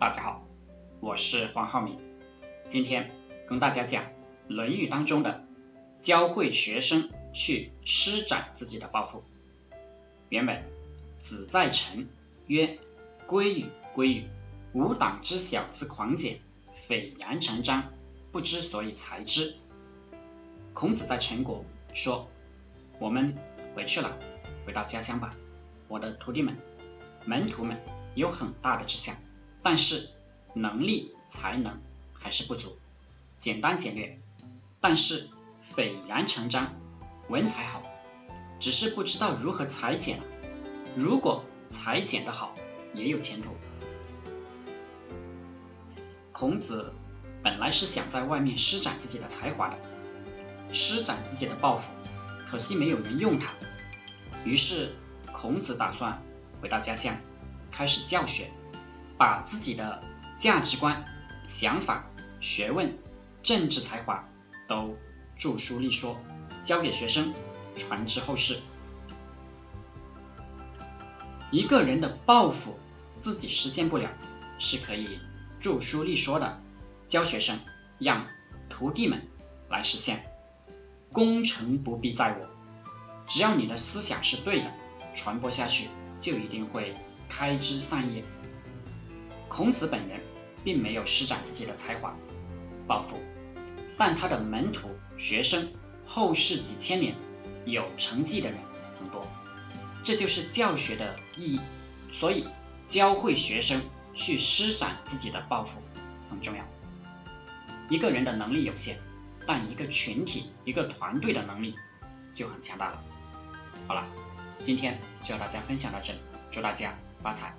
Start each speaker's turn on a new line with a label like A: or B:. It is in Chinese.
A: 大家好，我是黄浩明，今天跟大家讲《论语》当中的教会学生去施展自己的抱负。原本子在城曰：“归与归与，吾党之小之狂简，斐然成章，不知所以裁之。”孔子在陈国说：“我们回去了，回到家乡吧。我的徒弟们、门徒们有很大的志向，但是能力、才能还是不足，简单简略，但是斐然成章，文采好。”只是不知道如何裁剪。如果裁剪的好，也有前途。孔子本来是想在外面施展自己的才华的，施展自己的抱负，可惜没有人用他。于是孔子打算回到家乡，开始教学，把自己的价值观、想法、学问、政治才华都著书立说，教给学生。传之后世。一个人的抱负自己实现不了，是可以著书立说的，教学生，让徒弟们来实现。功成不必在我，只要你的思想是对的，传播下去就一定会开枝散叶。孔子本人并没有施展自己的才华、抱负，但他的门徒、学生，后世几千年。有成绩的人很多，这就是教学的意义。所以教会学生去施展自己的抱负很重要。一个人的能力有限，但一个群体、一个团队的能力就很强大了。好了，今天就和大家分享到这里，祝大家发财。